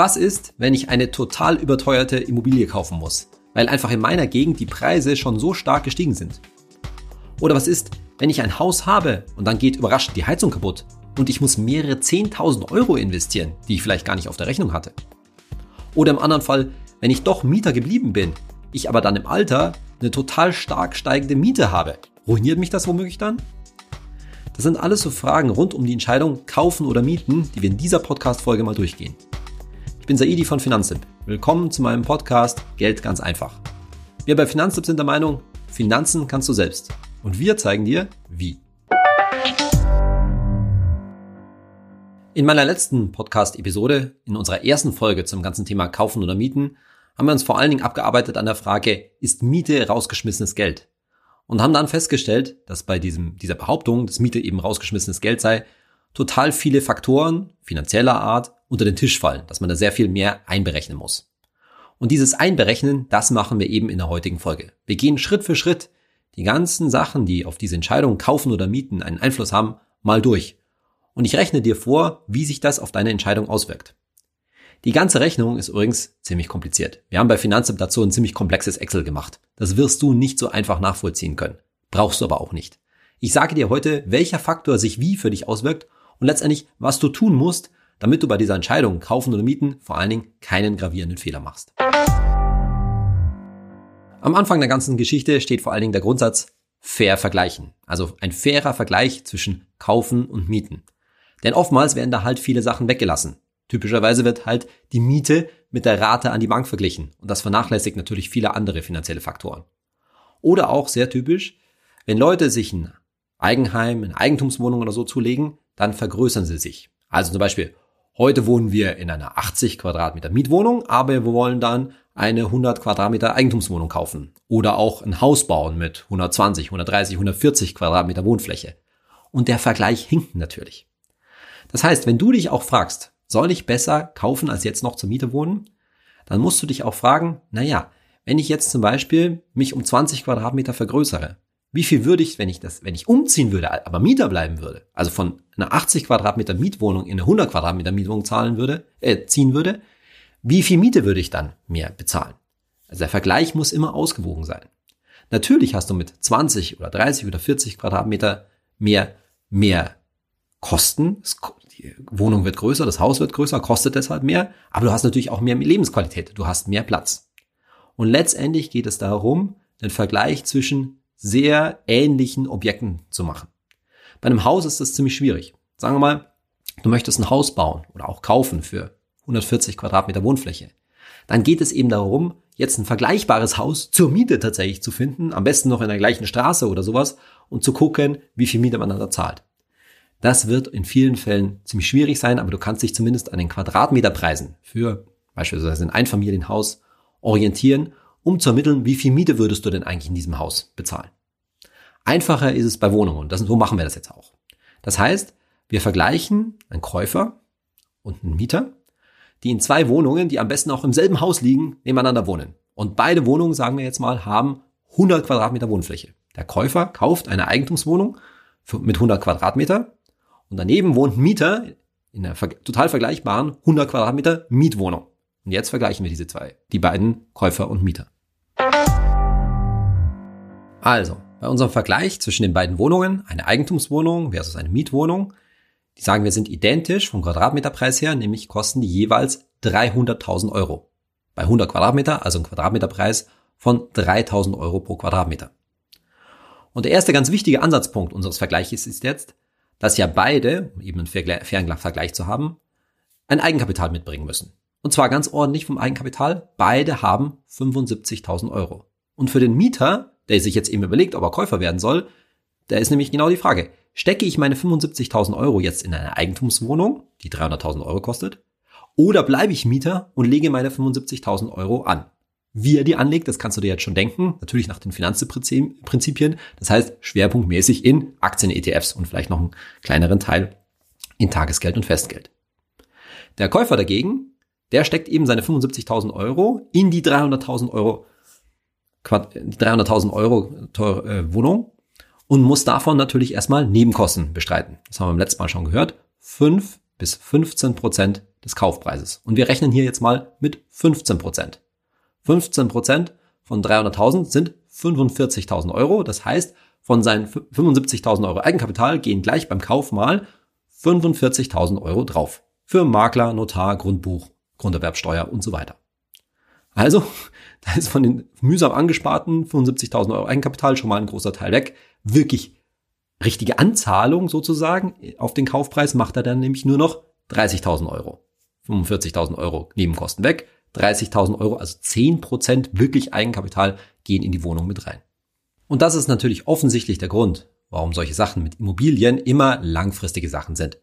Was ist, wenn ich eine total überteuerte Immobilie kaufen muss, weil einfach in meiner Gegend die Preise schon so stark gestiegen sind? Oder was ist, wenn ich ein Haus habe und dann geht überraschend die Heizung kaputt und ich muss mehrere 10.000 Euro investieren, die ich vielleicht gar nicht auf der Rechnung hatte? Oder im anderen Fall, wenn ich doch Mieter geblieben bin, ich aber dann im Alter eine total stark steigende Miete habe, ruiniert mich das womöglich dann? Das sind alles so Fragen rund um die Entscheidung kaufen oder mieten, die wir in dieser Podcast-Folge mal durchgehen. Ich bin Saidi von Finanztipp. Willkommen zu meinem Podcast Geld ganz einfach. Wir bei Finanztipp sind der Meinung, Finanzen kannst du selbst. Und wir zeigen dir, wie. In meiner letzten Podcast-Episode, in unserer ersten Folge zum ganzen Thema Kaufen oder Mieten, haben wir uns vor allen Dingen abgearbeitet an der Frage, ist Miete rausgeschmissenes Geld? Und haben dann festgestellt, dass bei diesem, dieser Behauptung, dass Miete eben rausgeschmissenes Geld sei, total viele Faktoren finanzieller Art unter den Tisch fallen, dass man da sehr viel mehr einberechnen muss. Und dieses Einberechnen, das machen wir eben in der heutigen Folge. Wir gehen Schritt für Schritt die ganzen Sachen, die auf diese Entscheidung kaufen oder mieten einen Einfluss haben, mal durch. Und ich rechne dir vor, wie sich das auf deine Entscheidung auswirkt. Die ganze Rechnung ist übrigens ziemlich kompliziert. Wir haben bei Finanzamt dazu ein ziemlich komplexes Excel gemacht. Das wirst du nicht so einfach nachvollziehen können. Brauchst du aber auch nicht. Ich sage dir heute, welcher Faktor sich wie für dich auswirkt und letztendlich, was du tun musst, damit du bei dieser Entscheidung, kaufen oder mieten, vor allen Dingen keinen gravierenden Fehler machst. Am Anfang der ganzen Geschichte steht vor allen Dingen der Grundsatz fair vergleichen. Also ein fairer Vergleich zwischen kaufen und mieten. Denn oftmals werden da halt viele Sachen weggelassen. Typischerweise wird halt die Miete mit der Rate an die Bank verglichen und das vernachlässigt natürlich viele andere finanzielle Faktoren. Oder auch sehr typisch, wenn Leute sich ein Eigenheim, eine Eigentumswohnung oder so zulegen, dann vergrößern sie sich. Also zum Beispiel, heute wohnen wir in einer 80 Quadratmeter Mietwohnung, aber wir wollen dann eine 100 Quadratmeter Eigentumswohnung kaufen. Oder auch ein Haus bauen mit 120, 130, 140 Quadratmeter Wohnfläche. Und der Vergleich hinkt natürlich. Das heißt, wenn du dich auch fragst, soll ich besser kaufen als jetzt noch zur Miete wohnen? Dann musst du dich auch fragen, naja, wenn ich jetzt zum Beispiel mich um 20 Quadratmeter vergrößere, wie viel würde ich, wenn ich das, wenn ich umziehen würde, aber Mieter bleiben würde, also von einer 80 Quadratmeter Mietwohnung in eine 100 Quadratmeter Mietwohnung zahlen würde, äh, ziehen würde, wie viel Miete würde ich dann mehr bezahlen? Also der Vergleich muss immer ausgewogen sein. Natürlich hast du mit 20 oder 30 oder 40 Quadratmeter mehr, mehr Kosten. Die Wohnung wird größer, das Haus wird größer, kostet deshalb mehr, aber du hast natürlich auch mehr Lebensqualität, du hast mehr Platz. Und letztendlich geht es darum, den Vergleich zwischen sehr ähnlichen Objekten zu machen. Bei einem Haus ist das ziemlich schwierig. Sagen wir mal, du möchtest ein Haus bauen oder auch kaufen für 140 Quadratmeter Wohnfläche. Dann geht es eben darum, jetzt ein vergleichbares Haus zur Miete tatsächlich zu finden, am besten noch in der gleichen Straße oder sowas und zu gucken, wie viel Miete man da zahlt. Das wird in vielen Fällen ziemlich schwierig sein, aber du kannst dich zumindest an den Quadratmeterpreisen für beispielsweise ein Einfamilienhaus orientieren, um zu ermitteln, wie viel Miete würdest du denn eigentlich in diesem Haus bezahlen. Einfacher ist es bei Wohnungen das, so machen wir das jetzt auch. Das heißt, wir vergleichen einen Käufer und einen Mieter, die in zwei Wohnungen, die am besten auch im selben Haus liegen, nebeneinander wohnen. Und beide Wohnungen, sagen wir jetzt mal, haben 100 Quadratmeter Wohnfläche. Der Käufer kauft eine Eigentumswohnung mit 100 Quadratmeter und daneben wohnt ein Mieter in einer total vergleichbaren 100 Quadratmeter Mietwohnung. Und jetzt vergleichen wir diese zwei, die beiden Käufer und Mieter. Also, bei unserem Vergleich zwischen den beiden Wohnungen, eine Eigentumswohnung versus eine Mietwohnung, die sagen wir sind identisch vom Quadratmeterpreis her, nämlich kosten die jeweils 300.000 Euro. Bei 100 Quadratmeter, also ein Quadratmeterpreis von 3.000 Euro pro Quadratmeter. Und der erste ganz wichtige Ansatzpunkt unseres Vergleiches ist jetzt, dass ja beide, um eben einen fairen Vergleich zu haben, ein Eigenkapital mitbringen müssen. Und zwar ganz ordentlich vom Eigenkapital. Beide haben 75.000 Euro. Und für den Mieter, der sich jetzt eben überlegt, ob er Käufer werden soll, da ist nämlich genau die Frage, stecke ich meine 75.000 Euro jetzt in eine Eigentumswohnung, die 300.000 Euro kostet, oder bleibe ich Mieter und lege meine 75.000 Euro an? Wie er die anlegt, das kannst du dir jetzt schon denken. Natürlich nach den Finanzprinzipien. Das heißt, schwerpunktmäßig in Aktien-ETFs und vielleicht noch einen kleineren Teil in Tagesgeld und Festgeld. Der Käufer dagegen, der steckt eben seine 75.000 Euro in die 300.000 Euro, 300.000 Euro teure äh, Wohnung und muss davon natürlich erstmal Nebenkosten bestreiten. Das haben wir beim letzten Mal schon gehört. 5 bis 15 Prozent des Kaufpreises. Und wir rechnen hier jetzt mal mit 15 Prozent. 15 Prozent von 300.000 sind 45.000 Euro. Das heißt, von seinen 75.000 Euro Eigenkapital gehen gleich beim Kauf mal 45.000 Euro drauf. Für Makler, Notar, Grundbuch, Grunderwerbsteuer und so weiter. Also, da ist von den mühsam angesparten 75.000 Euro Eigenkapital schon mal ein großer Teil weg. Wirklich richtige Anzahlung sozusagen auf den Kaufpreis macht er dann nämlich nur noch 30.000 Euro. 45.000 Euro Nebenkosten weg, 30.000 Euro, also 10% wirklich Eigenkapital gehen in die Wohnung mit rein. Und das ist natürlich offensichtlich der Grund, warum solche Sachen mit Immobilien immer langfristige Sachen sind.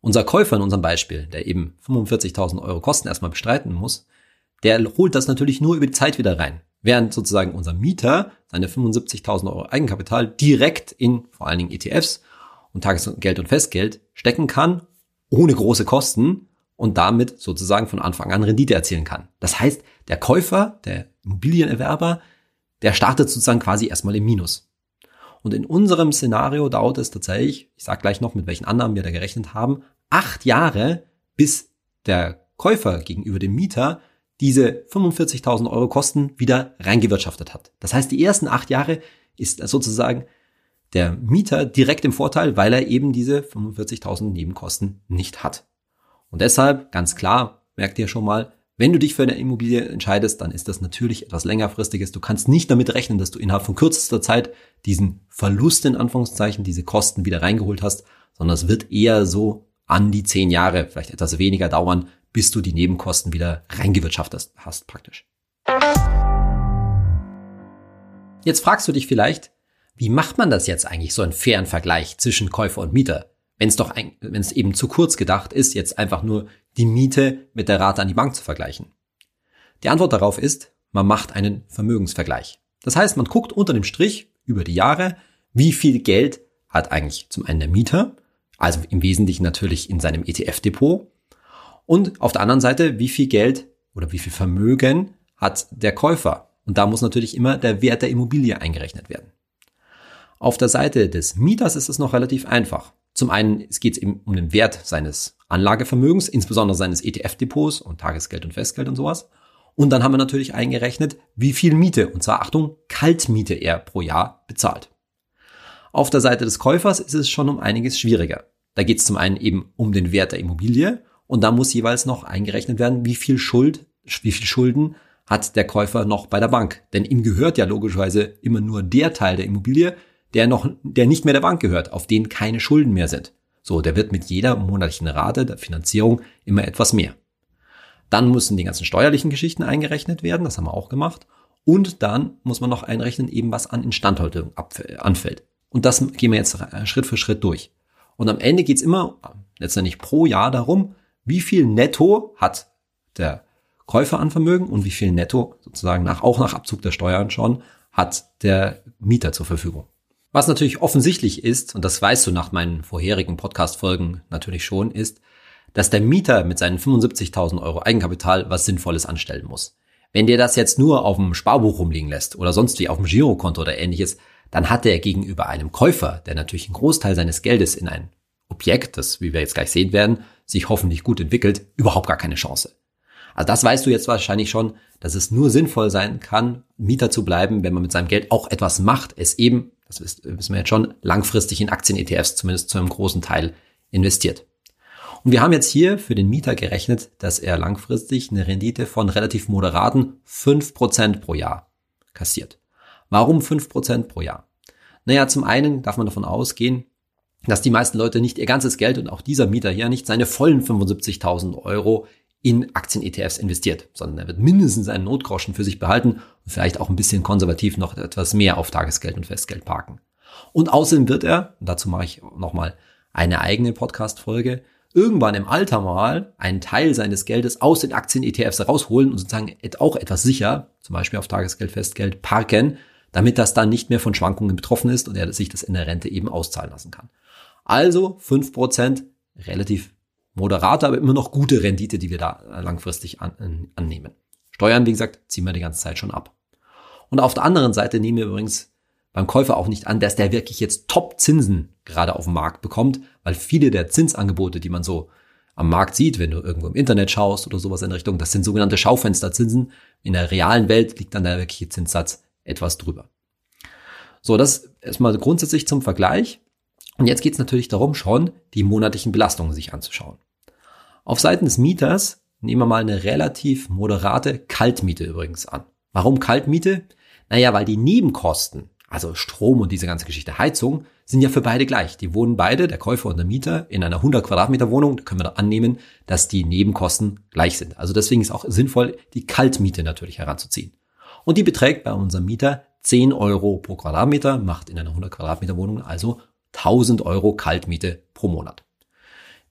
Unser Käufer in unserem Beispiel, der eben 45.000 Euro Kosten erstmal bestreiten muss, der holt das natürlich nur über die Zeit wieder rein. Während sozusagen unser Mieter seine 75.000 Euro Eigenkapital direkt in vor allen Dingen ETFs und Tagesgeld und Festgeld stecken kann, ohne große Kosten und damit sozusagen von Anfang an Rendite erzielen kann. Das heißt, der Käufer, der Immobilienerwerber, der startet sozusagen quasi erstmal im Minus. Und in unserem Szenario dauert es tatsächlich, ich sage gleich noch, mit welchen Annahmen wir da gerechnet haben, acht Jahre, bis der Käufer gegenüber dem Mieter diese 45.000 Euro Kosten wieder reingewirtschaftet hat. Das heißt, die ersten acht Jahre ist sozusagen der Mieter direkt im Vorteil, weil er eben diese 45.000 Nebenkosten nicht hat. Und deshalb, ganz klar, merkt ihr schon mal, wenn du dich für eine Immobilie entscheidest, dann ist das natürlich etwas längerfristiges. Du kannst nicht damit rechnen, dass du innerhalb von kürzester Zeit diesen Verlust in Anführungszeichen, diese Kosten wieder reingeholt hast, sondern es wird eher so an die zehn Jahre, vielleicht etwas weniger dauern, bis du die Nebenkosten wieder reingewirtschaftet hast praktisch. Jetzt fragst du dich vielleicht, wie macht man das jetzt eigentlich, so einen fairen Vergleich zwischen Käufer und Mieter? Wenn es doch, wenn es eben zu kurz gedacht ist, jetzt einfach nur die Miete mit der Rate an die Bank zu vergleichen. Die Antwort darauf ist, man macht einen Vermögensvergleich. Das heißt, man guckt unter dem Strich über die Jahre, wie viel Geld hat eigentlich zum einen der Mieter, also im Wesentlichen natürlich in seinem ETF-Depot, und auf der anderen Seite, wie viel Geld oder wie viel Vermögen hat der Käufer? Und da muss natürlich immer der Wert der Immobilie eingerechnet werden. Auf der Seite des Mieters ist es noch relativ einfach. Zum einen geht es eben um den Wert seines Anlagevermögens, insbesondere seines ETF-Depots und Tagesgeld und Festgeld und sowas. Und dann haben wir natürlich eingerechnet, wie viel Miete, und zwar Achtung, Kaltmiete er pro Jahr bezahlt. Auf der Seite des Käufers ist es schon um einiges schwieriger. Da geht es zum einen eben um den Wert der Immobilie und da muss jeweils noch eingerechnet werden, wie viel Schuld, wie viel Schulden hat der Käufer noch bei der Bank. Denn ihm gehört ja logischerweise immer nur der Teil der Immobilie, der noch, der nicht mehr der Bank gehört, auf den keine Schulden mehr sind. So, der wird mit jeder monatlichen Rate der Finanzierung immer etwas mehr. Dann müssen die ganzen steuerlichen Geschichten eingerechnet werden, das haben wir auch gemacht. Und dann muss man noch einrechnen, eben was an Instandhaltung anfällt. Und das gehen wir jetzt Schritt für Schritt durch. Und am Ende geht's immer letztendlich pro Jahr darum, wie viel netto hat der Käufer an Vermögen und wie viel netto sozusagen nach, auch nach Abzug der Steuern schon hat der Mieter zur Verfügung. Was natürlich offensichtlich ist, und das weißt du nach meinen vorherigen Podcast-Folgen natürlich schon, ist, dass der Mieter mit seinen 75.000 Euro Eigenkapital was Sinnvolles anstellen muss. Wenn der das jetzt nur auf dem Sparbuch rumliegen lässt oder sonst wie auf dem Girokonto oder ähnliches, dann hat er gegenüber einem Käufer, der natürlich einen Großteil seines Geldes in ein Objekt, das, wie wir jetzt gleich sehen werden, sich hoffentlich gut entwickelt, überhaupt gar keine Chance. Also das weißt du jetzt wahrscheinlich schon, dass es nur sinnvoll sein kann, Mieter zu bleiben, wenn man mit seinem Geld auch etwas macht, es eben, das wissen wir jetzt schon, langfristig in Aktien-ETFs zumindest zu einem großen Teil investiert. Und wir haben jetzt hier für den Mieter gerechnet, dass er langfristig eine Rendite von relativ moderaten 5% pro Jahr kassiert. Warum 5% pro Jahr? Naja, zum einen darf man davon ausgehen, dass die meisten Leute nicht ihr ganzes Geld und auch dieser Mieter hier nicht seine vollen 75.000 Euro in Aktien-ETFs investiert, sondern er wird mindestens einen Notgroschen für sich behalten und vielleicht auch ein bisschen konservativ noch etwas mehr auf Tagesgeld und Festgeld parken. Und außerdem wird er, dazu mache ich nochmal eine eigene Podcast-Folge, irgendwann im Alter mal einen Teil seines Geldes aus den Aktien-ETFs rausholen und sozusagen auch etwas sicher, zum Beispiel auf Tagesgeld, Festgeld, parken, damit das dann nicht mehr von Schwankungen betroffen ist und er sich das in der Rente eben auszahlen lassen kann. Also fünf Prozent, relativ moderate, aber immer noch gute Rendite, die wir da langfristig an, annehmen. Steuern, wie gesagt, ziehen wir die ganze Zeit schon ab. Und auf der anderen Seite nehmen wir übrigens beim Käufer auch nicht an, dass der wirklich jetzt Top-Zinsen gerade auf dem Markt bekommt, weil viele der Zinsangebote, die man so am Markt sieht, wenn du irgendwo im Internet schaust oder sowas in Richtung, das sind sogenannte Schaufensterzinsen. In der realen Welt liegt dann der wirkliche Zinssatz etwas drüber. So, das erstmal grundsätzlich zum Vergleich. Und jetzt geht es natürlich darum, schon die monatlichen Belastungen sich anzuschauen. Auf Seiten des Mieters nehmen wir mal eine relativ moderate Kaltmiete übrigens an. Warum Kaltmiete? Naja, weil die Nebenkosten, also Strom und diese ganze Geschichte Heizung, sind ja für beide gleich. Die wohnen beide, der Käufer und der Mieter, in einer 100 Quadratmeter Wohnung. Da können wir da annehmen, dass die Nebenkosten gleich sind. Also deswegen ist auch sinnvoll, die Kaltmiete natürlich heranzuziehen. Und die beträgt bei unserem Mieter 10 Euro pro Quadratmeter, macht in einer 100 Quadratmeter Wohnung also 1000 Euro Kaltmiete pro Monat.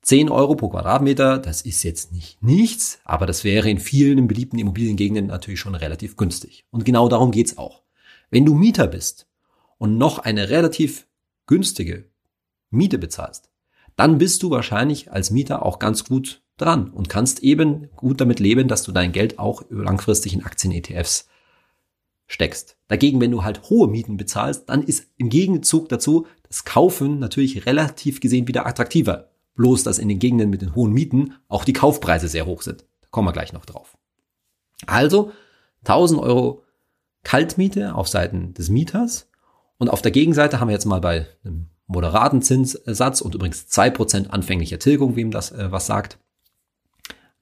10 Euro pro Quadratmeter, das ist jetzt nicht nichts, aber das wäre in vielen beliebten Immobiliengegenden natürlich schon relativ günstig. Und genau darum geht's auch. Wenn du Mieter bist und noch eine relativ günstige Miete bezahlst, dann bist du wahrscheinlich als Mieter auch ganz gut dran und kannst eben gut damit leben, dass du dein Geld auch langfristig in Aktien-ETFs steckst. Dagegen, wenn du halt hohe Mieten bezahlst, dann ist im Gegenzug dazu das Kaufen natürlich relativ gesehen wieder attraktiver. Bloß, dass in den Gegenden mit den hohen Mieten auch die Kaufpreise sehr hoch sind. Da kommen wir gleich noch drauf. Also 1000 Euro Kaltmiete auf Seiten des Mieters. Und auf der Gegenseite haben wir jetzt mal bei einem moderaten Zinssatz und übrigens 2% anfängliche Tilgung, wem das äh, was sagt,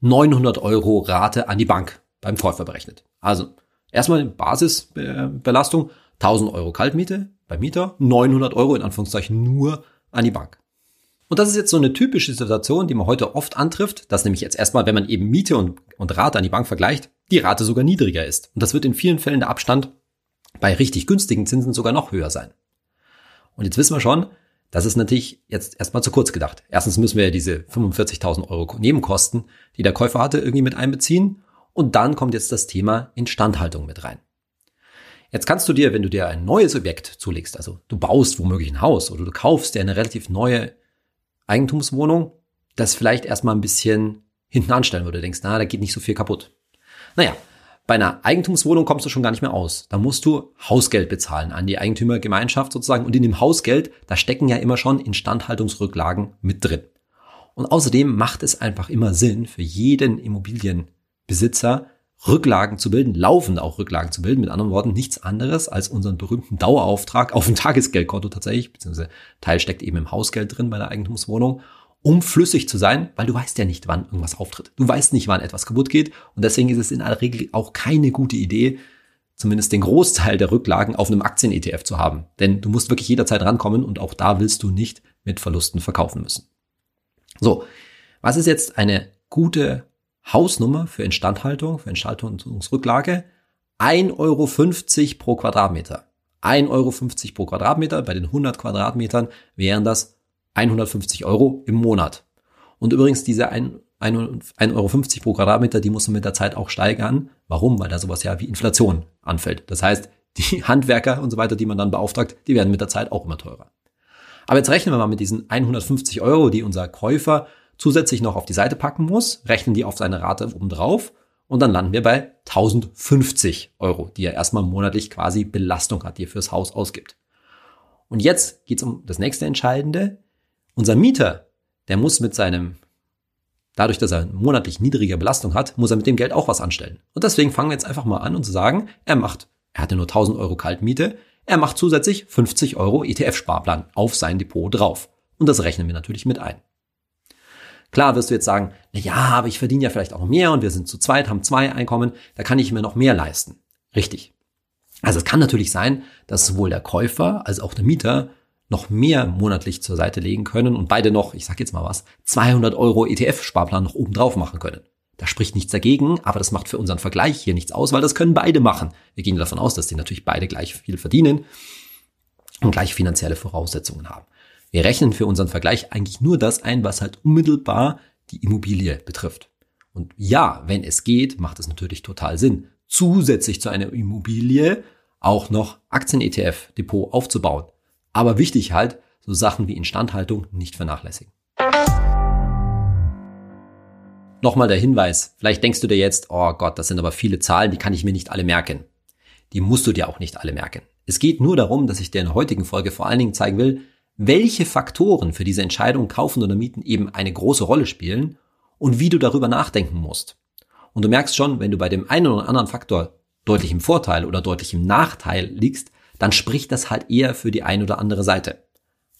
900 Euro Rate an die Bank beim Käufer berechnet. Also erstmal Basisbelastung, 1000 Euro Kaltmiete beim Mieter, 900 Euro in Anführungszeichen nur an die Bank. Und das ist jetzt so eine typische Situation, die man heute oft antrifft, dass nämlich jetzt erstmal, wenn man eben Miete und, und Rate an die Bank vergleicht, die Rate sogar niedriger ist. Und das wird in vielen Fällen der Abstand bei richtig günstigen Zinsen sogar noch höher sein. Und jetzt wissen wir schon, das ist natürlich jetzt erstmal zu kurz gedacht. Erstens müssen wir ja diese 45.000 Euro Nebenkosten, die der Käufer hatte, irgendwie mit einbeziehen. Und dann kommt jetzt das Thema Instandhaltung mit rein. Jetzt kannst du dir, wenn du dir ein neues Objekt zulegst, also du baust womöglich ein Haus oder du kaufst dir eine relativ neue Eigentumswohnung das vielleicht erstmal ein bisschen hinten anstellen würde. Du denkst, na, da geht nicht so viel kaputt. Naja, bei einer Eigentumswohnung kommst du schon gar nicht mehr aus. Da musst du Hausgeld bezahlen an die Eigentümergemeinschaft sozusagen. Und in dem Hausgeld, da stecken ja immer schon Instandhaltungsrücklagen mit drin. Und außerdem macht es einfach immer Sinn für jeden Immobilienbesitzer, Rücklagen zu bilden, laufend auch Rücklagen zu bilden. Mit anderen Worten, nichts anderes als unseren berühmten Dauerauftrag auf dem Tagesgeldkonto tatsächlich, beziehungsweise Teil steckt eben im Hausgeld drin bei der Eigentumswohnung, um flüssig zu sein, weil du weißt ja nicht, wann irgendwas auftritt. Du weißt nicht, wann etwas kaputt geht und deswegen ist es in aller Regel auch keine gute Idee, zumindest den Großteil der Rücklagen auf einem Aktien-ETF zu haben. Denn du musst wirklich jederzeit rankommen und auch da willst du nicht mit Verlusten verkaufen müssen. So, was ist jetzt eine gute Hausnummer für Instandhaltung, für Instandhaltungsrücklage 1,50 Euro pro Quadratmeter. 1,50 Euro pro Quadratmeter. Bei den 100 Quadratmetern wären das 150 Euro im Monat. Und übrigens diese 1,50 Euro pro Quadratmeter, die muss man mit der Zeit auch steigern. Warum? Weil da sowas ja wie Inflation anfällt. Das heißt, die Handwerker und so weiter, die man dann beauftragt, die werden mit der Zeit auch immer teurer. Aber jetzt rechnen wir mal mit diesen 150 Euro, die unser Käufer zusätzlich noch auf die Seite packen muss, rechnen die auf seine Rate obendrauf und dann landen wir bei 1050 Euro, die er erstmal monatlich quasi Belastung hat, die er fürs Haus ausgibt. Und jetzt geht's um das nächste Entscheidende. Unser Mieter, der muss mit seinem, dadurch, dass er monatlich niedrige Belastung hat, muss er mit dem Geld auch was anstellen. Und deswegen fangen wir jetzt einfach mal an und zu sagen, er macht, er hatte nur 1000 Euro Kaltmiete, er macht zusätzlich 50 Euro ETF-Sparplan auf sein Depot drauf. Und das rechnen wir natürlich mit ein. Klar wirst du jetzt sagen, na ja, aber ich verdiene ja vielleicht auch mehr und wir sind zu zweit, haben zwei Einkommen, da kann ich mir noch mehr leisten. Richtig. Also es kann natürlich sein, dass sowohl der Käufer als auch der Mieter noch mehr monatlich zur Seite legen können und beide noch, ich sag jetzt mal was, 200 Euro ETF-Sparplan noch oben drauf machen können. Da spricht nichts dagegen, aber das macht für unseren Vergleich hier nichts aus, weil das können beide machen. Wir gehen davon aus, dass die natürlich beide gleich viel verdienen und gleich finanzielle Voraussetzungen haben. Wir rechnen für unseren Vergleich eigentlich nur das ein, was halt unmittelbar die Immobilie betrifft. Und ja, wenn es geht, macht es natürlich total Sinn, zusätzlich zu einer Immobilie auch noch Aktien-ETF-Depot aufzubauen. Aber wichtig halt, so Sachen wie Instandhaltung nicht vernachlässigen. Nochmal der Hinweis, vielleicht denkst du dir jetzt, oh Gott, das sind aber viele Zahlen, die kann ich mir nicht alle merken. Die musst du dir auch nicht alle merken. Es geht nur darum, dass ich dir in der heutigen Folge vor allen Dingen zeigen will, welche Faktoren für diese Entscheidung kaufen oder mieten eben eine große Rolle spielen und wie du darüber nachdenken musst. Und du merkst schon, wenn du bei dem einen oder anderen Faktor deutlich im Vorteil oder deutlich im Nachteil liegst, dann spricht das halt eher für die eine oder andere Seite.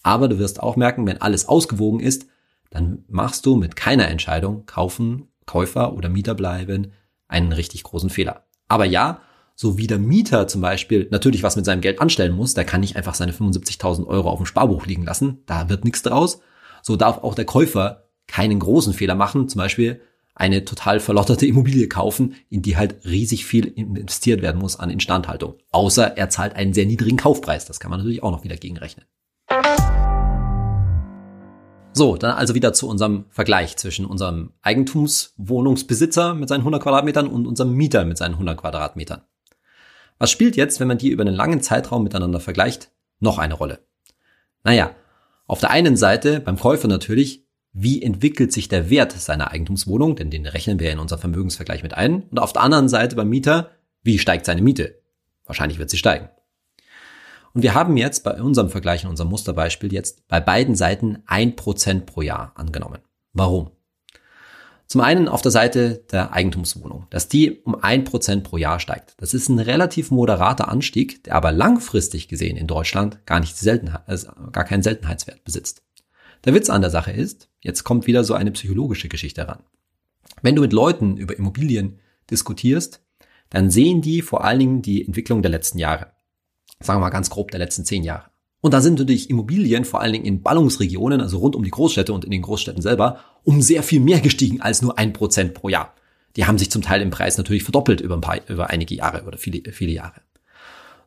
Aber du wirst auch merken, wenn alles ausgewogen ist, dann machst du mit keiner Entscheidung, kaufen, Käufer oder Mieter bleiben, einen richtig großen Fehler. Aber ja, so wie der Mieter zum Beispiel natürlich was mit seinem Geld anstellen muss, der kann nicht einfach seine 75.000 Euro auf dem Sparbuch liegen lassen, da wird nichts draus. So darf auch der Käufer keinen großen Fehler machen, zum Beispiel eine total verlotterte Immobilie kaufen, in die halt riesig viel investiert werden muss an Instandhaltung. Außer er zahlt einen sehr niedrigen Kaufpreis. Das kann man natürlich auch noch wieder gegenrechnen. So, dann also wieder zu unserem Vergleich zwischen unserem Eigentumswohnungsbesitzer mit seinen 100 Quadratmetern und unserem Mieter mit seinen 100 Quadratmetern. Was spielt jetzt, wenn man die über einen langen Zeitraum miteinander vergleicht, noch eine Rolle? Naja, auf der einen Seite beim Käufer natürlich wie entwickelt sich der Wert seiner Eigentumswohnung, denn den rechnen wir in unserem Vermögensvergleich mit ein. Und auf der anderen Seite beim Mieter, wie steigt seine Miete? Wahrscheinlich wird sie steigen. Und wir haben jetzt bei unserem Vergleich in unserem Musterbeispiel jetzt bei beiden Seiten ein Prozent pro Jahr angenommen. Warum? Zum einen auf der Seite der Eigentumswohnung, dass die um ein Prozent pro Jahr steigt. Das ist ein relativ moderater Anstieg, der aber langfristig gesehen in Deutschland gar nicht Seltenheit, also gar keinen Seltenheitswert besitzt. Der Witz an der Sache ist, jetzt kommt wieder so eine psychologische Geschichte ran. Wenn du mit Leuten über Immobilien diskutierst, dann sehen die vor allen Dingen die Entwicklung der letzten Jahre. Sagen wir mal ganz grob der letzten zehn Jahre. Und da sind natürlich Immobilien, vor allen Dingen in Ballungsregionen, also rund um die Großstädte und in den Großstädten selber, um sehr viel mehr gestiegen als nur ein Prozent pro Jahr. Die haben sich zum Teil im Preis natürlich verdoppelt über, ein paar, über einige Jahre oder viele, viele Jahre.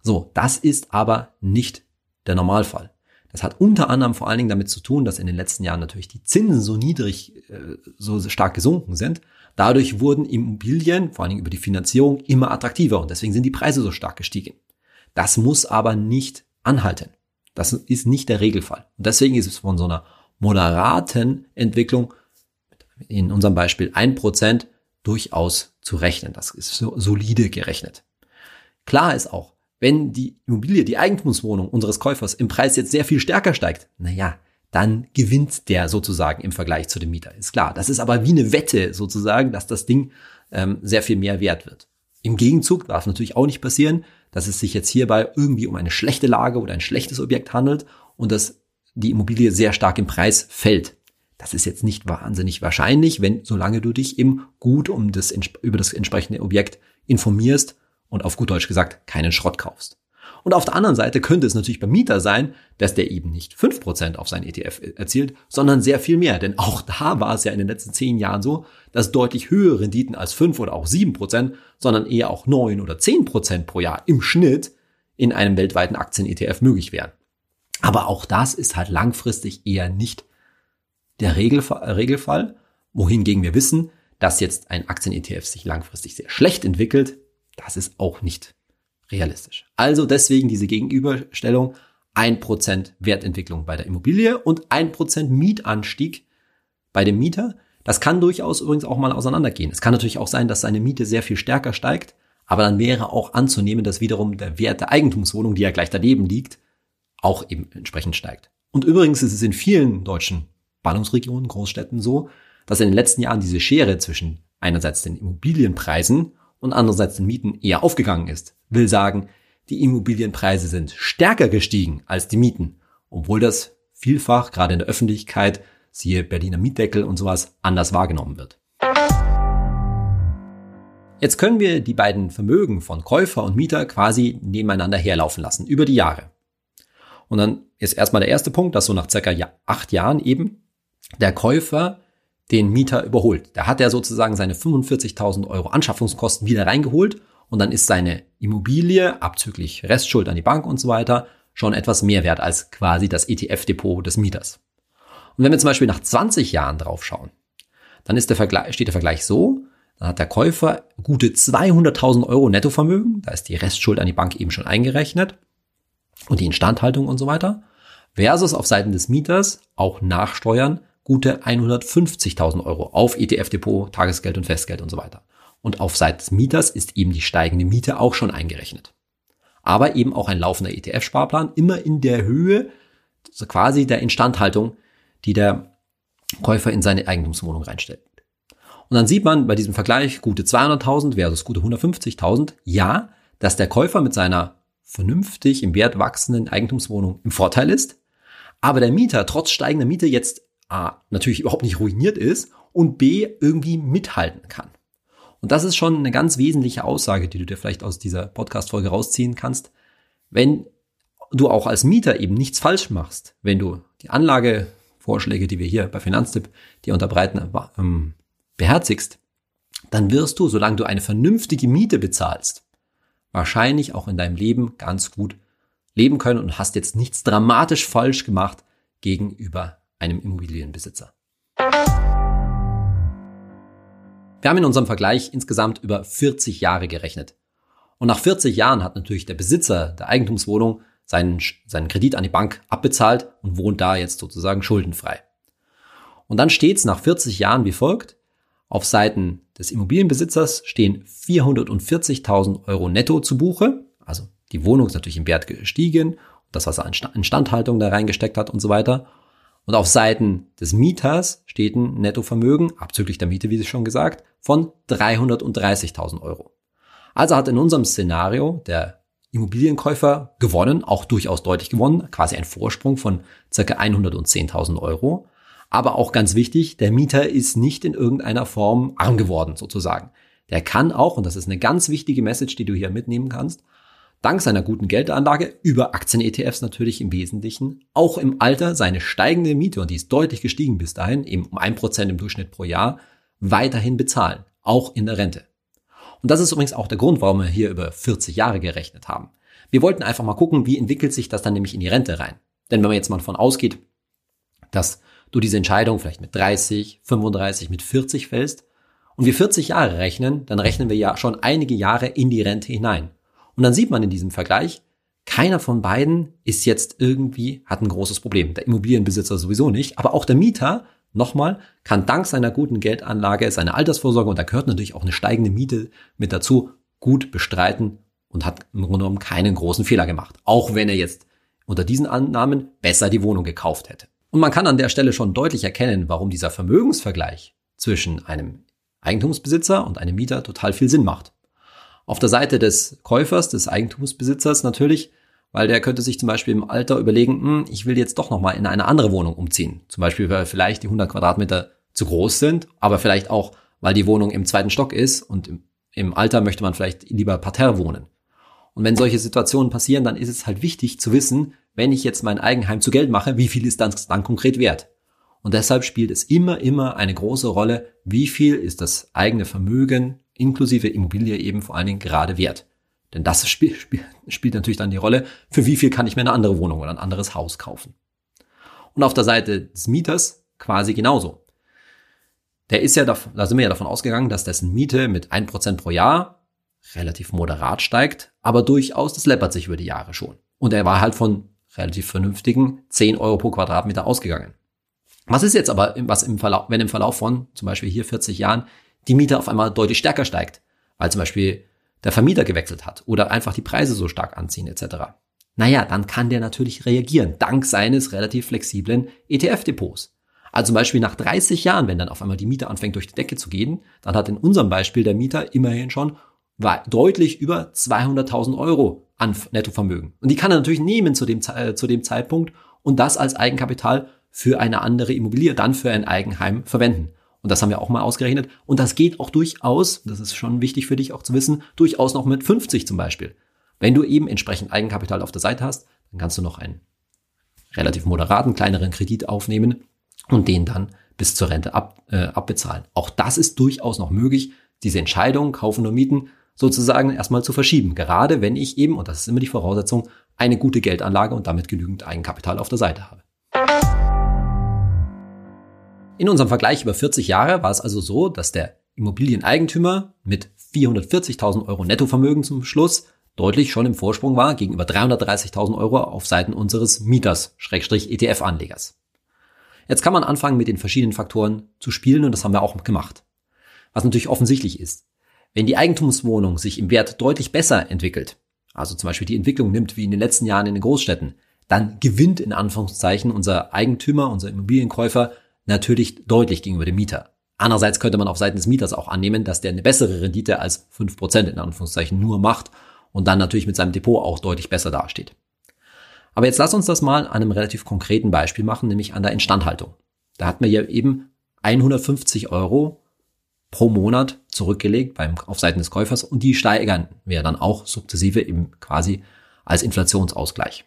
So, das ist aber nicht der Normalfall. Das hat unter anderem vor allen Dingen damit zu tun, dass in den letzten Jahren natürlich die Zinsen so niedrig, äh, so stark gesunken sind. Dadurch wurden Immobilien, vor allen Dingen über die Finanzierung, immer attraktiver und deswegen sind die Preise so stark gestiegen. Das muss aber nicht anhalten. Das ist nicht der Regelfall. Und deswegen ist es von so einer moderaten Entwicklung, in unserem Beispiel ein Prozent, durchaus zu rechnen. Das ist so solide gerechnet. Klar ist auch, wenn die Immobilie, die Eigentumswohnung unseres Käufers im Preis jetzt sehr viel stärker steigt, naja, dann gewinnt der sozusagen im Vergleich zu dem Mieter. Ist klar. Das ist aber wie eine Wette sozusagen, dass das Ding ähm, sehr viel mehr wert wird. Im Gegenzug darf natürlich auch nicht passieren, dass es sich jetzt hierbei irgendwie um eine schlechte Lage oder ein schlechtes Objekt handelt und dass die Immobilie sehr stark im Preis fällt. Das ist jetzt nicht wahnsinnig wahrscheinlich, wenn, solange du dich eben gut um das, über das entsprechende Objekt informierst und auf gut Deutsch gesagt keinen Schrott kaufst. Und auf der anderen Seite könnte es natürlich beim Mieter sein, dass der eben nicht fünf Prozent auf sein ETF erzielt, sondern sehr viel mehr. Denn auch da war es ja in den letzten zehn Jahren so, dass deutlich höhere Renditen als fünf oder auch sieben Prozent, sondern eher auch neun oder zehn Prozent pro Jahr im Schnitt in einem weltweiten Aktien-ETF möglich wären. Aber auch das ist halt langfristig eher nicht der Regelfall, wohingegen wir wissen, dass jetzt ein Aktien-ETF sich langfristig sehr schlecht entwickelt, das ist auch nicht realistisch. Also deswegen diese Gegenüberstellung. ein Prozent Wertentwicklung bei der Immobilie und ein Prozent Mietanstieg bei dem Mieter. Das kann durchaus übrigens auch mal auseinandergehen. Es kann natürlich auch sein, dass seine Miete sehr viel stärker steigt, aber dann wäre auch anzunehmen, dass wiederum der Wert der Eigentumswohnung, die ja gleich daneben liegt, auch eben entsprechend steigt. Und übrigens ist es in vielen deutschen Ballungsregionen, Großstädten so, dass in den letzten Jahren diese Schere zwischen einerseits den Immobilienpreisen und andererseits den Mieten eher aufgegangen ist. Will sagen, die Immobilienpreise sind stärker gestiegen als die Mieten, obwohl das vielfach gerade in der Öffentlichkeit, siehe Berliner Mietdeckel und sowas, anders wahrgenommen wird. Jetzt können wir die beiden Vermögen von Käufer und Mieter quasi nebeneinander herlaufen lassen, über die Jahre. Und dann ist erstmal der erste Punkt, dass so nach circa acht Jahren eben der Käufer den Mieter überholt. Da hat er sozusagen seine 45.000 Euro Anschaffungskosten wieder reingeholt und dann ist seine Immobilie abzüglich Restschuld an die Bank und so weiter schon etwas mehr wert als quasi das ETF-Depot des Mieters. Und wenn wir zum Beispiel nach 20 Jahren drauf schauen, dann ist der Vergleich, steht der Vergleich so, dann hat der Käufer gute 200.000 Euro Nettovermögen, da ist die Restschuld an die Bank eben schon eingerechnet und die Instandhaltung und so weiter, versus auf Seiten des Mieters auch nachsteuern gute 150.000 Euro auf ETF-Depot, Tagesgeld und Festgeld und so weiter. Und auf Seite des Mieters ist eben die steigende Miete auch schon eingerechnet. Aber eben auch ein laufender ETF-Sparplan, immer in der Höhe so quasi der Instandhaltung, die der Käufer in seine Eigentumswohnung reinstellt. Und dann sieht man bei diesem Vergleich gute 200.000 versus gute 150.000, ja, dass der Käufer mit seiner vernünftig im Wert wachsenden Eigentumswohnung im Vorteil ist, aber der Mieter trotz steigender Miete jetzt A, natürlich überhaupt nicht ruiniert ist und B, irgendwie mithalten kann. Und das ist schon eine ganz wesentliche Aussage, die du dir vielleicht aus dieser Podcast-Folge rausziehen kannst. Wenn du auch als Mieter eben nichts falsch machst, wenn du die Anlagevorschläge, die wir hier bei Finanztipp dir unterbreiten, ähm, beherzigst, dann wirst du, solange du eine vernünftige Miete bezahlst, wahrscheinlich auch in deinem Leben ganz gut leben können und hast jetzt nichts dramatisch falsch gemacht gegenüber einem Immobilienbesitzer. Wir haben in unserem Vergleich insgesamt über 40 Jahre gerechnet. Und nach 40 Jahren hat natürlich der Besitzer der Eigentumswohnung seinen, seinen Kredit an die Bank abbezahlt und wohnt da jetzt sozusagen schuldenfrei. Und dann steht's nach 40 Jahren wie folgt. Auf Seiten des Immobilienbesitzers stehen 440.000 Euro netto zu Buche. Also die Wohnung ist natürlich im Wert gestiegen, das, was er an Instandhaltung da reingesteckt hat und so weiter. Und auf Seiten des Mieters steht ein Nettovermögen, abzüglich der Miete, wie schon gesagt, von 330.000 Euro. Also hat in unserem Szenario der Immobilienkäufer gewonnen, auch durchaus deutlich gewonnen, quasi ein Vorsprung von circa 110.000 Euro. Aber auch ganz wichtig, der Mieter ist nicht in irgendeiner Form arm geworden, sozusagen. Der kann auch, und das ist eine ganz wichtige Message, die du hier mitnehmen kannst, dank seiner guten Geldanlage über Aktien-ETFs natürlich im Wesentlichen auch im Alter seine steigende Miete, und die ist deutlich gestiegen bis dahin, eben um ein Prozent im Durchschnitt pro Jahr, weiterhin bezahlen, auch in der Rente. Und das ist übrigens auch der Grund, warum wir hier über 40 Jahre gerechnet haben. Wir wollten einfach mal gucken, wie entwickelt sich das dann nämlich in die Rente rein. Denn wenn man jetzt mal davon ausgeht, dass du diese Entscheidung vielleicht mit 30, 35, mit 40 fällst und wir 40 Jahre rechnen, dann rechnen wir ja schon einige Jahre in die Rente hinein. Und dann sieht man in diesem Vergleich, keiner von beiden ist jetzt irgendwie, hat ein großes Problem. Der Immobilienbesitzer sowieso nicht, aber auch der Mieter, nochmal, kann dank seiner guten Geldanlage seine Altersvorsorge, und da gehört natürlich auch eine steigende Miete mit dazu, gut bestreiten und hat im Grunde genommen keinen großen Fehler gemacht. Auch wenn er jetzt unter diesen Annahmen besser die Wohnung gekauft hätte. Und man kann an der Stelle schon deutlich erkennen, warum dieser Vermögensvergleich zwischen einem Eigentumsbesitzer und einem Mieter total viel Sinn macht. Auf der Seite des Käufers, des Eigentumsbesitzers natürlich, weil der könnte sich zum Beispiel im Alter überlegen, hm, ich will jetzt doch nochmal in eine andere Wohnung umziehen. Zum Beispiel, weil vielleicht die 100 Quadratmeter zu groß sind, aber vielleicht auch, weil die Wohnung im zweiten Stock ist und im, im Alter möchte man vielleicht lieber parterre wohnen. Und wenn solche Situationen passieren, dann ist es halt wichtig zu wissen, wenn ich jetzt mein Eigenheim zu Geld mache, wie viel ist das dann konkret wert? Und deshalb spielt es immer, immer eine große Rolle, wie viel ist das eigene Vermögen inklusive Immobilie eben vor allen Dingen gerade wert. Denn das spiel, spiel, spielt natürlich dann die Rolle, für wie viel kann ich mir eine andere Wohnung oder ein anderes Haus kaufen. Und auf der Seite des Mieters quasi genauso. Der ist ja, da, da sind wir ja davon ausgegangen, dass dessen Miete mit ein Prozent pro Jahr relativ moderat steigt, aber durchaus, das läppert sich über die Jahre schon. Und er war halt von relativ vernünftigen 10 Euro pro Quadratmeter ausgegangen. Was ist jetzt aber, was im Verlauf, wenn im Verlauf von zum Beispiel hier 40 Jahren die Miete auf einmal deutlich stärker steigt, weil zum Beispiel der Vermieter gewechselt hat oder einfach die Preise so stark anziehen etc. Naja, dann kann der natürlich reagieren, dank seines relativ flexiblen ETF-Depots. Also zum Beispiel nach 30 Jahren, wenn dann auf einmal die Miete anfängt durch die Decke zu gehen, dann hat in unserem Beispiel der Mieter immerhin schon deutlich über 200.000 Euro an Nettovermögen. Und die kann er natürlich nehmen zu dem, äh, zu dem Zeitpunkt und das als Eigenkapital für eine andere Immobilie, dann für ein Eigenheim verwenden. Und das haben wir auch mal ausgerechnet. Und das geht auch durchaus, das ist schon wichtig für dich auch zu wissen, durchaus noch mit 50 zum Beispiel. Wenn du eben entsprechend Eigenkapital auf der Seite hast, dann kannst du noch einen relativ moderaten, kleineren Kredit aufnehmen und den dann bis zur Rente ab, äh, abbezahlen. Auch das ist durchaus noch möglich, diese Entscheidung, kaufen oder mieten, sozusagen erstmal zu verschieben. Gerade wenn ich eben, und das ist immer die Voraussetzung, eine gute Geldanlage und damit genügend Eigenkapital auf der Seite habe. In unserem Vergleich über 40 Jahre war es also so, dass der Immobilieneigentümer mit 440.000 Euro Nettovermögen zum Schluss deutlich schon im Vorsprung war gegenüber 330.000 Euro auf Seiten unseres Mieters, Schrägstrich ETF-Anlegers. Jetzt kann man anfangen mit den verschiedenen Faktoren zu spielen und das haben wir auch gemacht. Was natürlich offensichtlich ist. Wenn die Eigentumswohnung sich im Wert deutlich besser entwickelt, also zum Beispiel die Entwicklung nimmt wie in den letzten Jahren in den Großstädten, dann gewinnt in Anführungszeichen unser Eigentümer, unser Immobilienkäufer natürlich deutlich gegenüber dem Mieter. Andererseits könnte man auf Seiten des Mieters auch annehmen, dass der eine bessere Rendite als 5% in Anführungszeichen nur macht und dann natürlich mit seinem Depot auch deutlich besser dasteht. Aber jetzt lass uns das mal an einem relativ konkreten Beispiel machen, nämlich an der Instandhaltung. Da hat man ja eben 150 Euro pro Monat zurückgelegt beim, auf Seiten des Käufers und die steigern wir dann auch sukzessive eben quasi als Inflationsausgleich.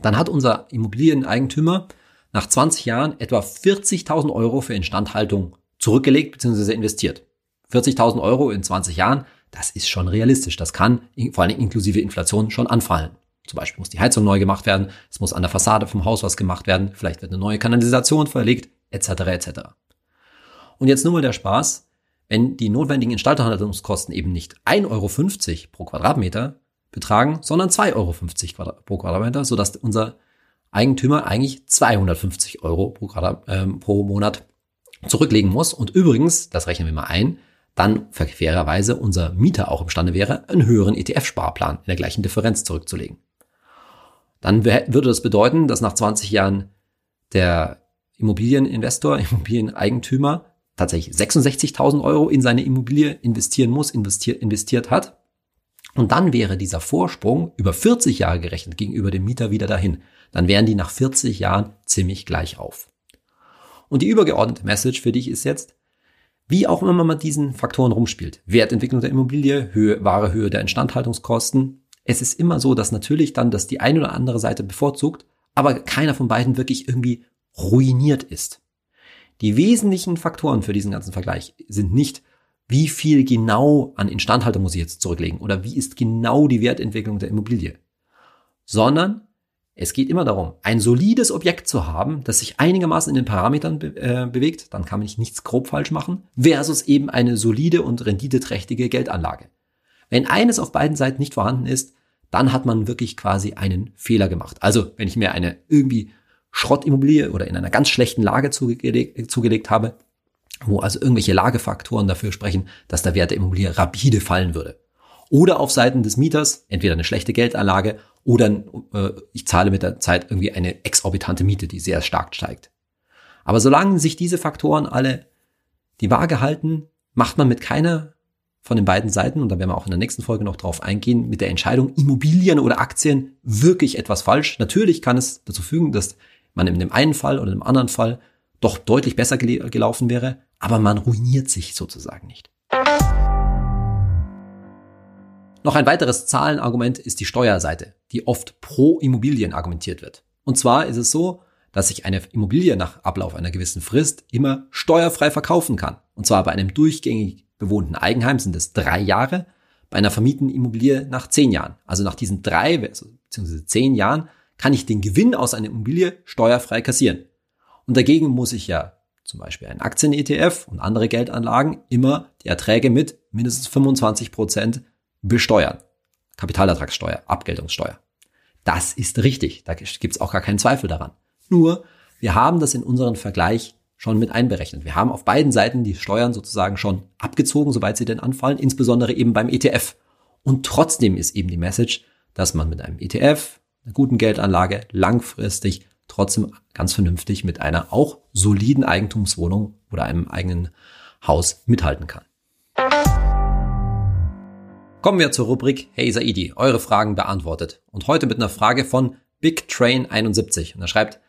Dann hat unser Immobilieneigentümer nach 20 Jahren etwa 40.000 Euro für Instandhaltung zurückgelegt bzw. investiert. 40.000 Euro in 20 Jahren, das ist schon realistisch. Das kann vor allem inklusive Inflation schon anfallen. Zum Beispiel muss die Heizung neu gemacht werden, es muss an der Fassade vom Haus was gemacht werden, vielleicht wird eine neue Kanalisation verlegt, etc. etc. Und jetzt nur mal der Spaß, wenn die notwendigen Instandhaltungskosten eben nicht 1,50 Euro pro Quadratmeter betragen, sondern 2,50 Euro pro Quadratmeter, sodass unser Eigentümer eigentlich 250 Euro pro, Quadrat, äh, pro Monat zurücklegen muss. Und übrigens, das rechnen wir mal ein, dann fairerweise unser Mieter auch imstande wäre, einen höheren ETF-Sparplan in der gleichen Differenz zurückzulegen. Dann würde das bedeuten, dass nach 20 Jahren der Immobilieninvestor, Immobilieneigentümer tatsächlich 66.000 Euro in seine Immobilie investieren muss, investiert, investiert hat. Und dann wäre dieser Vorsprung über 40 Jahre gerechnet gegenüber dem Mieter wieder dahin. Dann wären die nach 40 Jahren ziemlich gleich auf. Und die übergeordnete Message für dich ist jetzt, wie auch immer man mit diesen Faktoren rumspielt, Wertentwicklung der Immobilie, Höhe, wahre Höhe der Instandhaltungskosten, es ist immer so, dass natürlich dann das die eine oder andere Seite bevorzugt, aber keiner von beiden wirklich irgendwie ruiniert ist. Die wesentlichen Faktoren für diesen ganzen Vergleich sind nicht, wie viel genau an Instandhaltung muss ich jetzt zurücklegen oder wie ist genau die Wertentwicklung der Immobilie, sondern es geht immer darum, ein solides Objekt zu haben, das sich einigermaßen in den Parametern be äh, bewegt, dann kann man nichts grob falsch machen, versus eben eine solide und renditeträchtige Geldanlage. Wenn eines auf beiden Seiten nicht vorhanden ist, dann hat man wirklich quasi einen Fehler gemacht. Also, wenn ich mir eine irgendwie Schrottimmobilie oder in einer ganz schlechten Lage zugelegt, zugelegt habe, wo also irgendwelche Lagefaktoren dafür sprechen, dass der Wert der Immobilie rapide fallen würde. Oder auf Seiten des Mieters entweder eine schlechte Geldanlage oder äh, ich zahle mit der Zeit irgendwie eine exorbitante Miete, die sehr stark steigt. Aber solange sich diese Faktoren alle die Waage halten, macht man mit keiner von den beiden Seiten, und da werden wir auch in der nächsten Folge noch drauf eingehen, mit der Entscheidung Immobilien oder Aktien wirklich etwas falsch. Natürlich kann es dazu fügen, dass man in dem einen Fall oder im anderen Fall doch deutlich besser gelaufen wäre, aber man ruiniert sich sozusagen nicht. Noch ein weiteres Zahlenargument ist die Steuerseite, die oft pro Immobilien argumentiert wird. Und zwar ist es so, dass sich eine Immobilie nach Ablauf einer gewissen Frist immer steuerfrei verkaufen kann. Und zwar bei einem durchgängig bewohnten Eigenheim sind es drei Jahre, bei einer vermieteten Immobilie nach zehn Jahren. Also nach diesen drei bzw. zehn Jahren kann ich den Gewinn aus einer Immobilie steuerfrei kassieren. Und dagegen muss ich ja zum Beispiel einen Aktien-ETF und andere Geldanlagen immer die Erträge mit mindestens 25 Prozent besteuern. Kapitalertragssteuer, Abgeltungssteuer. Das ist richtig, da gibt's auch gar keinen Zweifel daran. Nur, wir haben das in unseren Vergleich schon mit einberechnet. Wir haben auf beiden Seiten die Steuern sozusagen schon abgezogen, soweit sie denn anfallen, insbesondere eben beim ETF. Und trotzdem ist eben die Message, dass man mit einem ETF, einer guten Geldanlage, langfristig trotzdem ganz vernünftig mit einer auch soliden Eigentumswohnung oder einem eigenen Haus mithalten kann. Kommen wir zur Rubrik Hey Saidi, eure Fragen beantwortet. Und heute mit einer Frage von Big Train 71. Und er schreibt,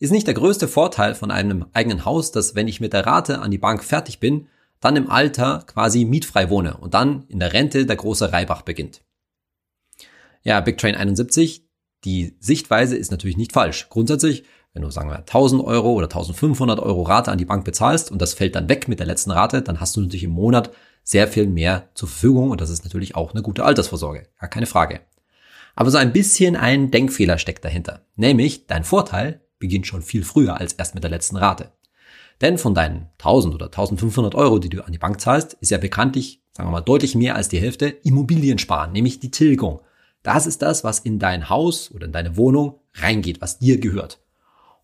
ist nicht der größte Vorteil von einem eigenen Haus, dass wenn ich mit der Rate an die Bank fertig bin, dann im Alter quasi mietfrei wohne und dann in der Rente der große Reibach beginnt? Ja, Big Train 71, die Sichtweise ist natürlich nicht falsch. Grundsätzlich, wenn du sagen wir 1000 Euro oder 1500 Euro Rate an die Bank bezahlst und das fällt dann weg mit der letzten Rate, dann hast du natürlich im Monat sehr viel mehr zur Verfügung und das ist natürlich auch eine gute Altersvorsorge, gar keine Frage. Aber so ein bisschen ein Denkfehler steckt dahinter. Nämlich, dein Vorteil beginnt schon viel früher als erst mit der letzten Rate. Denn von deinen 1000 oder 1500 Euro, die du an die Bank zahlst, ist ja bekanntlich, sagen wir mal, deutlich mehr als die Hälfte Immobiliensparen, nämlich die Tilgung. Das ist das, was in dein Haus oder in deine Wohnung reingeht, was dir gehört.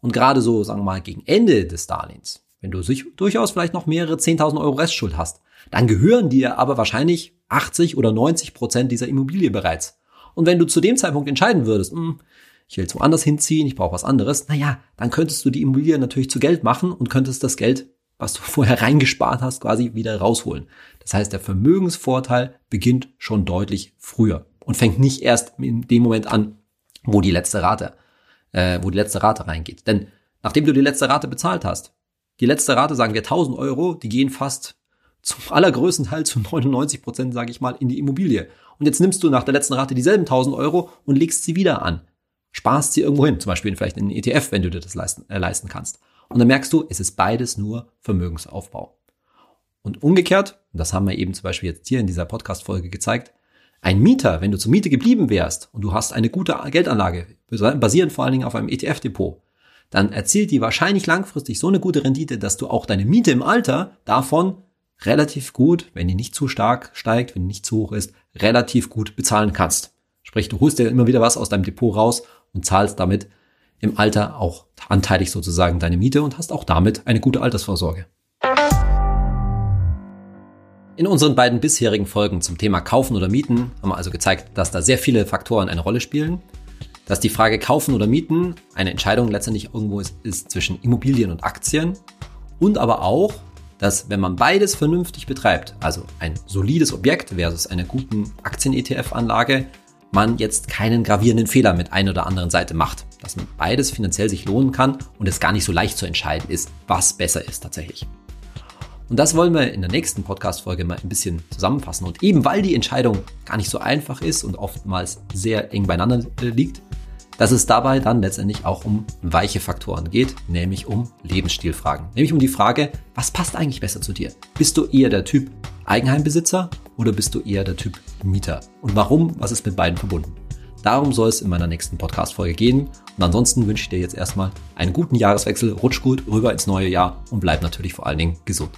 Und gerade so, sagen wir mal, gegen Ende des Darlehens, wenn du durchaus vielleicht noch mehrere 10.000 Euro Restschuld hast, dann gehören dir aber wahrscheinlich 80 oder 90 Prozent dieser Immobilie bereits. Und wenn du zu dem Zeitpunkt entscheiden würdest, hm, ich will jetzt woanders hinziehen, ich brauche was anderes, naja, dann könntest du die Immobilie natürlich zu Geld machen und könntest das Geld was du vorher reingespart hast, quasi wieder rausholen. Das heißt, der Vermögensvorteil beginnt schon deutlich früher und fängt nicht erst in dem Moment an, wo die letzte Rate, äh, wo die letzte Rate reingeht. Denn nachdem du die letzte Rate bezahlt hast, die letzte Rate, sagen wir 1000 Euro, die gehen fast zum allergrößten Teil zu 99 Prozent, sage ich mal, in die Immobilie. Und jetzt nimmst du nach der letzten Rate dieselben 1000 Euro und legst sie wieder an. Sparst sie irgendwo hin, zum Beispiel vielleicht in einen ETF, wenn du dir das leisten, äh, leisten kannst. Und dann merkst du, es ist beides nur Vermögensaufbau. Und umgekehrt, das haben wir eben zum Beispiel jetzt hier in dieser Podcast-Folge gezeigt, ein Mieter, wenn du zur Miete geblieben wärst und du hast eine gute Geldanlage, basierend vor allen Dingen auf einem ETF-Depot, dann erzielt die wahrscheinlich langfristig so eine gute Rendite, dass du auch deine Miete im Alter davon relativ gut, wenn die nicht zu stark steigt, wenn die nicht zu hoch ist, relativ gut bezahlen kannst. Sprich, du holst dir immer wieder was aus deinem Depot raus und zahlst damit im Alter auch anteilig sozusagen deine Miete und hast auch damit eine gute Altersvorsorge. In unseren beiden bisherigen Folgen zum Thema Kaufen oder Mieten haben wir also gezeigt, dass da sehr viele Faktoren eine Rolle spielen, dass die Frage Kaufen oder Mieten eine Entscheidung letztendlich irgendwo ist, ist zwischen Immobilien und Aktien und aber auch, dass wenn man beides vernünftig betreibt, also ein solides Objekt versus einer guten Aktien-ETF-Anlage, man jetzt keinen gravierenden Fehler mit einer oder anderen Seite macht. Dass man beides finanziell sich lohnen kann und es gar nicht so leicht zu entscheiden ist, was besser ist tatsächlich. Und das wollen wir in der nächsten Podcast-Folge mal ein bisschen zusammenfassen. Und eben weil die Entscheidung gar nicht so einfach ist und oftmals sehr eng beieinander äh, liegt, dass es dabei dann letztendlich auch um weiche Faktoren geht, nämlich um Lebensstilfragen. Nämlich um die Frage, was passt eigentlich besser zu dir? Bist du eher der Typ Eigenheimbesitzer oder bist du eher der Typ Mieter? Und warum? Was ist mit beiden verbunden? Darum soll es in meiner nächsten Podcast-Folge gehen. Und ansonsten wünsche ich dir jetzt erstmal einen guten Jahreswechsel, rutsch gut rüber ins neue Jahr und bleib natürlich vor allen Dingen gesund.